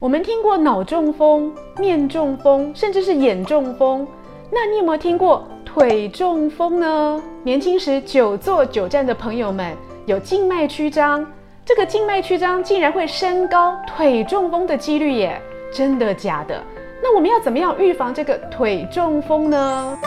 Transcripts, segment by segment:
我们听过脑中风、面中风，甚至是眼中风。那你有没有听过腿中风呢？年轻时久坐久站的朋友们有静脉曲张，这个静脉曲张竟然会升高腿中风的几率耶？真的假的？那我们要怎么样预防这个腿中风呢？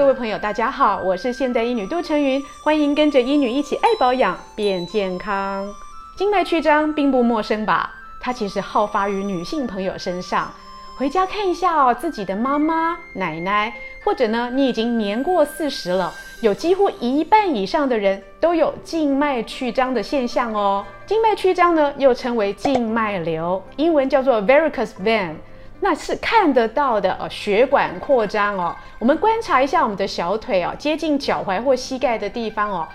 各位朋友，大家好，我是现代医女杜成云，欢迎跟着医女一起爱保养变健康。静脉曲张并不陌生吧？它其实好发于女性朋友身上。回家看一下哦，自己的妈妈、奶奶，或者呢，你已经年过四十了，有几乎一半以上的人都有静脉曲张的现象哦。静脉曲张呢，又称为静脉瘤，英文叫做 varicose vein。那是看得到的哦，血管扩张哦。我们观察一下我们的小腿哦，接近脚踝或膝盖的地方哦，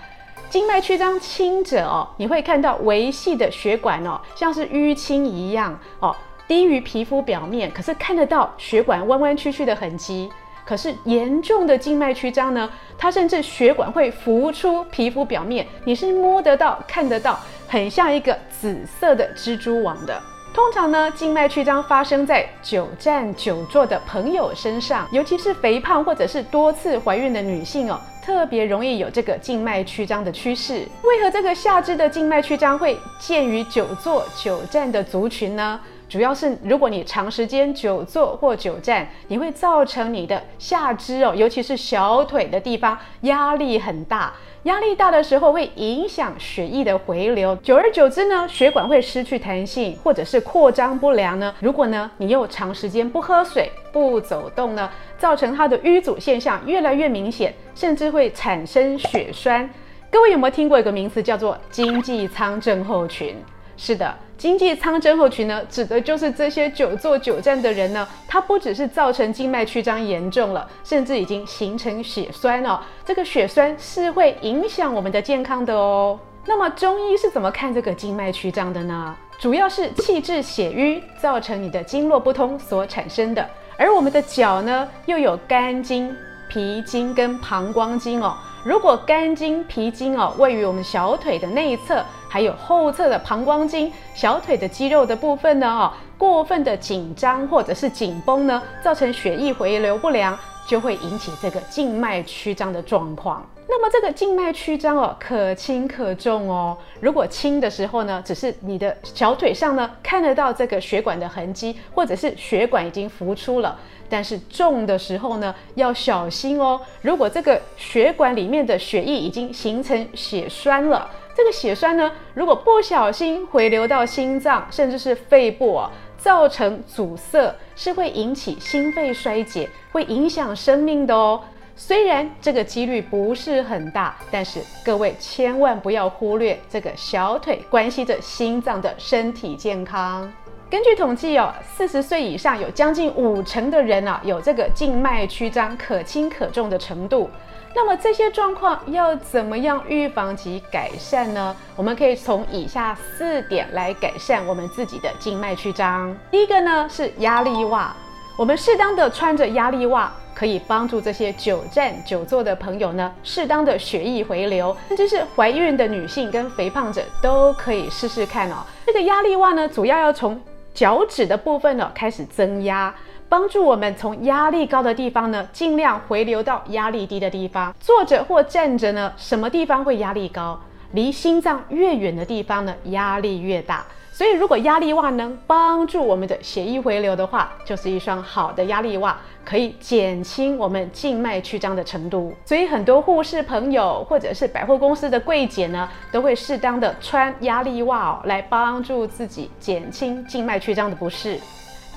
静脉曲张轻者哦，你会看到微细的血管哦，像是淤青一样哦，低于皮肤表面，可是看得到血管弯弯曲曲的痕迹。可是严重的静脉曲张呢，它甚至血管会浮出皮肤表面，你是摸得到、看得到，很像一个紫色的蜘蛛网的。通常呢，静脉曲张发生在久站久坐的朋友身上，尤其是肥胖或者是多次怀孕的女性哦，特别容易有这个静脉曲张的趋势。为何这个下肢的静脉曲张会见于久坐久站的族群呢？主要是如果你长时间久坐或久站，你会造成你的下肢哦，尤其是小腿的地方压力很大。压力大的时候会影响血液的回流，久而久之呢，血管会失去弹性，或者是扩张不良呢。如果呢，你又长时间不喝水、不走动呢，造成它的淤阻现象越来越明显，甚至会产生血栓。各位有没有听过一个名词叫做经济舱症候群？是的。经济舱症候群呢，指的就是这些久坐久站的人呢，它不只是造成静脉曲张严重了，甚至已经形成血栓了。这个血栓是会影响我们的健康的哦。那么中医是怎么看这个静脉曲张的呢？主要是气滞血瘀造成你的经络不通所产生的。而我们的脚呢，又有肝经、脾经跟膀胱经哦。如果肝经、脾经哦位于我们小腿的内侧，还有后侧的膀胱经、小腿的肌肉的部分呢哦，过分的紧张或者是紧绷呢，造成血液回流不良，就会引起这个静脉曲张的状况。那么这个静脉曲张哦，可轻可重哦。如果轻的时候呢，只是你的小腿上呢看得到这个血管的痕迹，或者是血管已经浮出了。但是重的时候呢，要小心哦。如果这个血管里面的血液已经形成血栓了，这个血栓呢，如果不小心回流到心脏，甚至是肺部啊，造成阻塞，是会引起心肺衰竭，会影响生命的哦。虽然这个几率不是很大，但是各位千万不要忽略这个小腿关系着心脏的身体健康。根据统计哦，四十岁以上有将近五成的人啊，有这个静脉曲张可轻可重的程度。那么这些状况要怎么样预防及改善呢？我们可以从以下四点来改善我们自己的静脉曲张。第一个呢是压力袜，我们适当的穿着压力袜，可以帮助这些久站久坐的朋友呢，适当的血液回流，甚至是怀孕的女性跟肥胖者都可以试试看哦。这个压力袜呢，主要要从脚趾的部分呢，开始增压，帮助我们从压力高的地方呢，尽量回流到压力低的地方。坐着或站着呢，什么地方会压力高？离心脏越远的地方呢，压力越大。所以，如果压力袜能帮助我们的血液回流的话，就是一双好的压力袜，可以减轻我们静脉曲张的程度。所以，很多护士朋友或者是百货公司的柜姐呢，都会适当的穿压力袜哦，来帮助自己减轻静脉曲张的不适。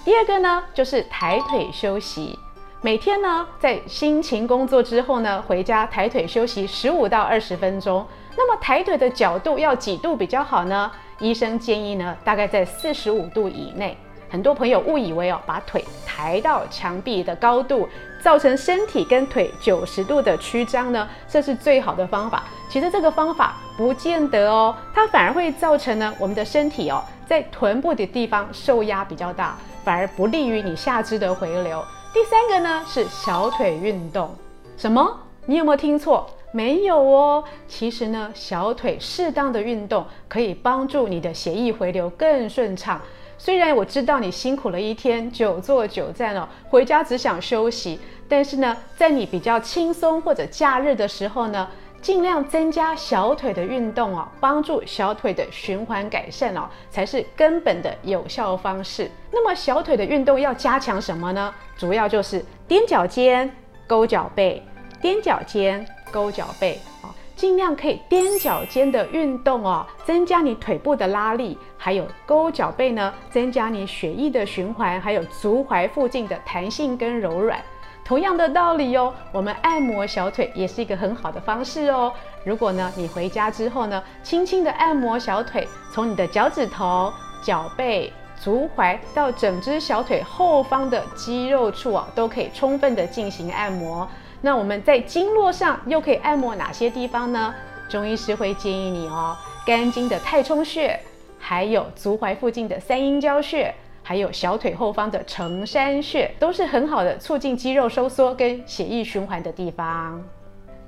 第二个呢，就是抬腿休息。每天呢，在辛勤工作之后呢，回家抬腿休息十五到二十分钟。那么，抬腿的角度要几度比较好呢？医生建议呢，大概在四十五度以内。很多朋友误以为哦，把腿抬到墙壁的高度，造成身体跟腿九十度的曲张呢，这是最好的方法。其实这个方法不见得哦，它反而会造成呢，我们的身体哦，在臀部的地方受压比较大，反而不利于你下肢的回流。第三个呢是小腿运动。什么？你有没有听错？没有哦。其实呢，小腿适当的运动可以帮助你的血液回流更顺畅。虽然我知道你辛苦了一天，久坐久站哦，回家只想休息，但是呢，在你比较轻松或者假日的时候呢，尽量增加小腿的运动哦，帮助小腿的循环改善哦，才是根本的有效方式。那么小腿的运动要加强什么呢？主要就是踮脚尖、勾脚背、踮脚尖、勾脚背啊，尽量可以踮脚尖的运动哦，增加你腿部的拉力，还有勾脚背呢，增加你血液的循环，还有足踝附近的弹性跟柔软。同样的道理哦，我们按摩小腿也是一个很好的方式哦。如果呢，你回家之后呢，轻轻的按摩小腿，从你的脚趾头、脚背、足踝到整只小腿后方的肌肉处啊，都可以充分的进行按摩。那我们在经络上又可以按摩哪些地方呢？中医师会建议你哦，肝经的太冲穴，还有足踝附近的三阴交穴。还有小腿后方的承山穴，都是很好的促进肌肉收缩跟血液循环的地方。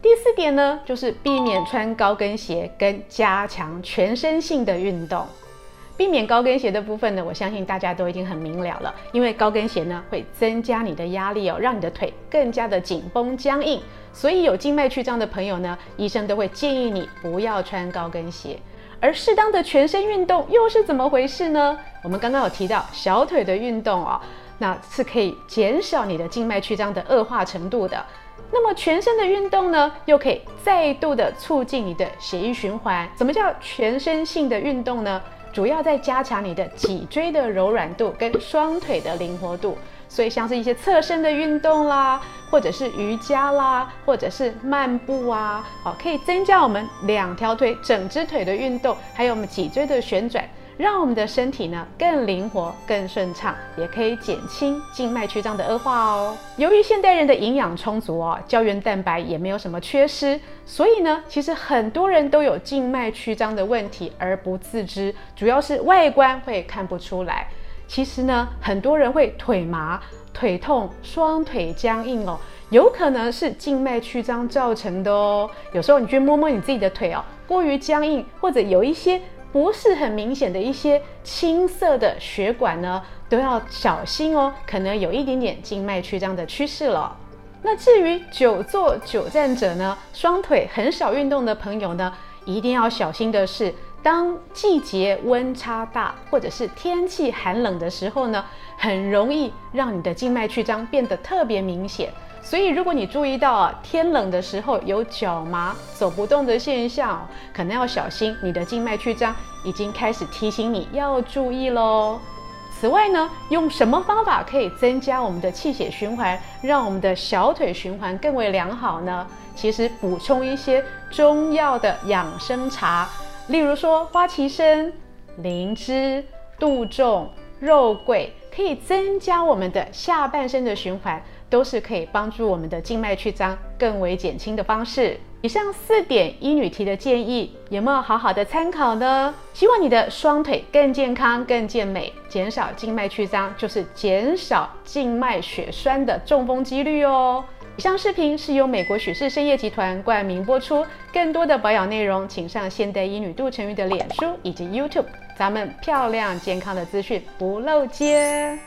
第四点呢，就是避免穿高跟鞋跟加强全身性的运动。避免高跟鞋的部分呢，我相信大家都已经很明了了，因为高跟鞋呢会增加你的压力哦，让你的腿更加的紧绷僵硬。所以有静脉曲张的朋友呢，医生都会建议你不要穿高跟鞋。而适当的全身运动又是怎么回事呢？我们刚刚有提到小腿的运动哦，那是可以减少你的静脉曲张的恶化程度的。那么全身的运动呢，又可以再度的促进你的血液循环。什么叫全身性的运动呢？主要在加强你的脊椎的柔软度跟双腿的灵活度。所以像是一些侧身的运动啦，或者是瑜伽啦，或者是漫步啊，好，可以增加我们两条腿、整只腿的运动，还有我们脊椎的旋转，让我们的身体呢更灵活、更顺畅，也可以减轻静脉曲张的恶化哦。由于现代人的营养充足哦，胶原蛋白也没有什么缺失，所以呢，其实很多人都有静脉曲张的问题而不自知，主要是外观会看不出来。其实呢，很多人会腿麻、腿痛、双腿僵硬哦，有可能是静脉曲张造成的哦。有时候你去摸摸你自己的腿哦，过于僵硬，或者有一些不是很明显的一些青色的血管呢，都要小心哦，可能有一点点静脉曲张的趋势了。那至于久坐久站者呢，双腿很少运动的朋友呢，一定要小心的是。当季节温差大，或者是天气寒冷的时候呢，很容易让你的静脉曲张变得特别明显。所以，如果你注意到啊，天冷的时候有脚麻、走不动的现象，可能要小心，你的静脉曲张已经开始提醒你要注意喽。此外呢，用什么方法可以增加我们的气血循环，让我们的小腿循环更为良好呢？其实补充一些中药的养生茶。例如说，花旗参、灵芝、杜仲、肉桂，可以增加我们的下半身的循环，都是可以帮助我们的静脉曲张更为减轻的方式。以上四点医女提的建议，有没有好好的参考呢？希望你的双腿更健康、更健美，减少静脉曲张，就是减少静脉血栓的中风几率哦。以上视频是由美国许氏参业集团冠名播出。更多的保养内容，请上现代医女杜成玉的脸书以及 YouTube，咱们漂亮健康的资讯不漏接。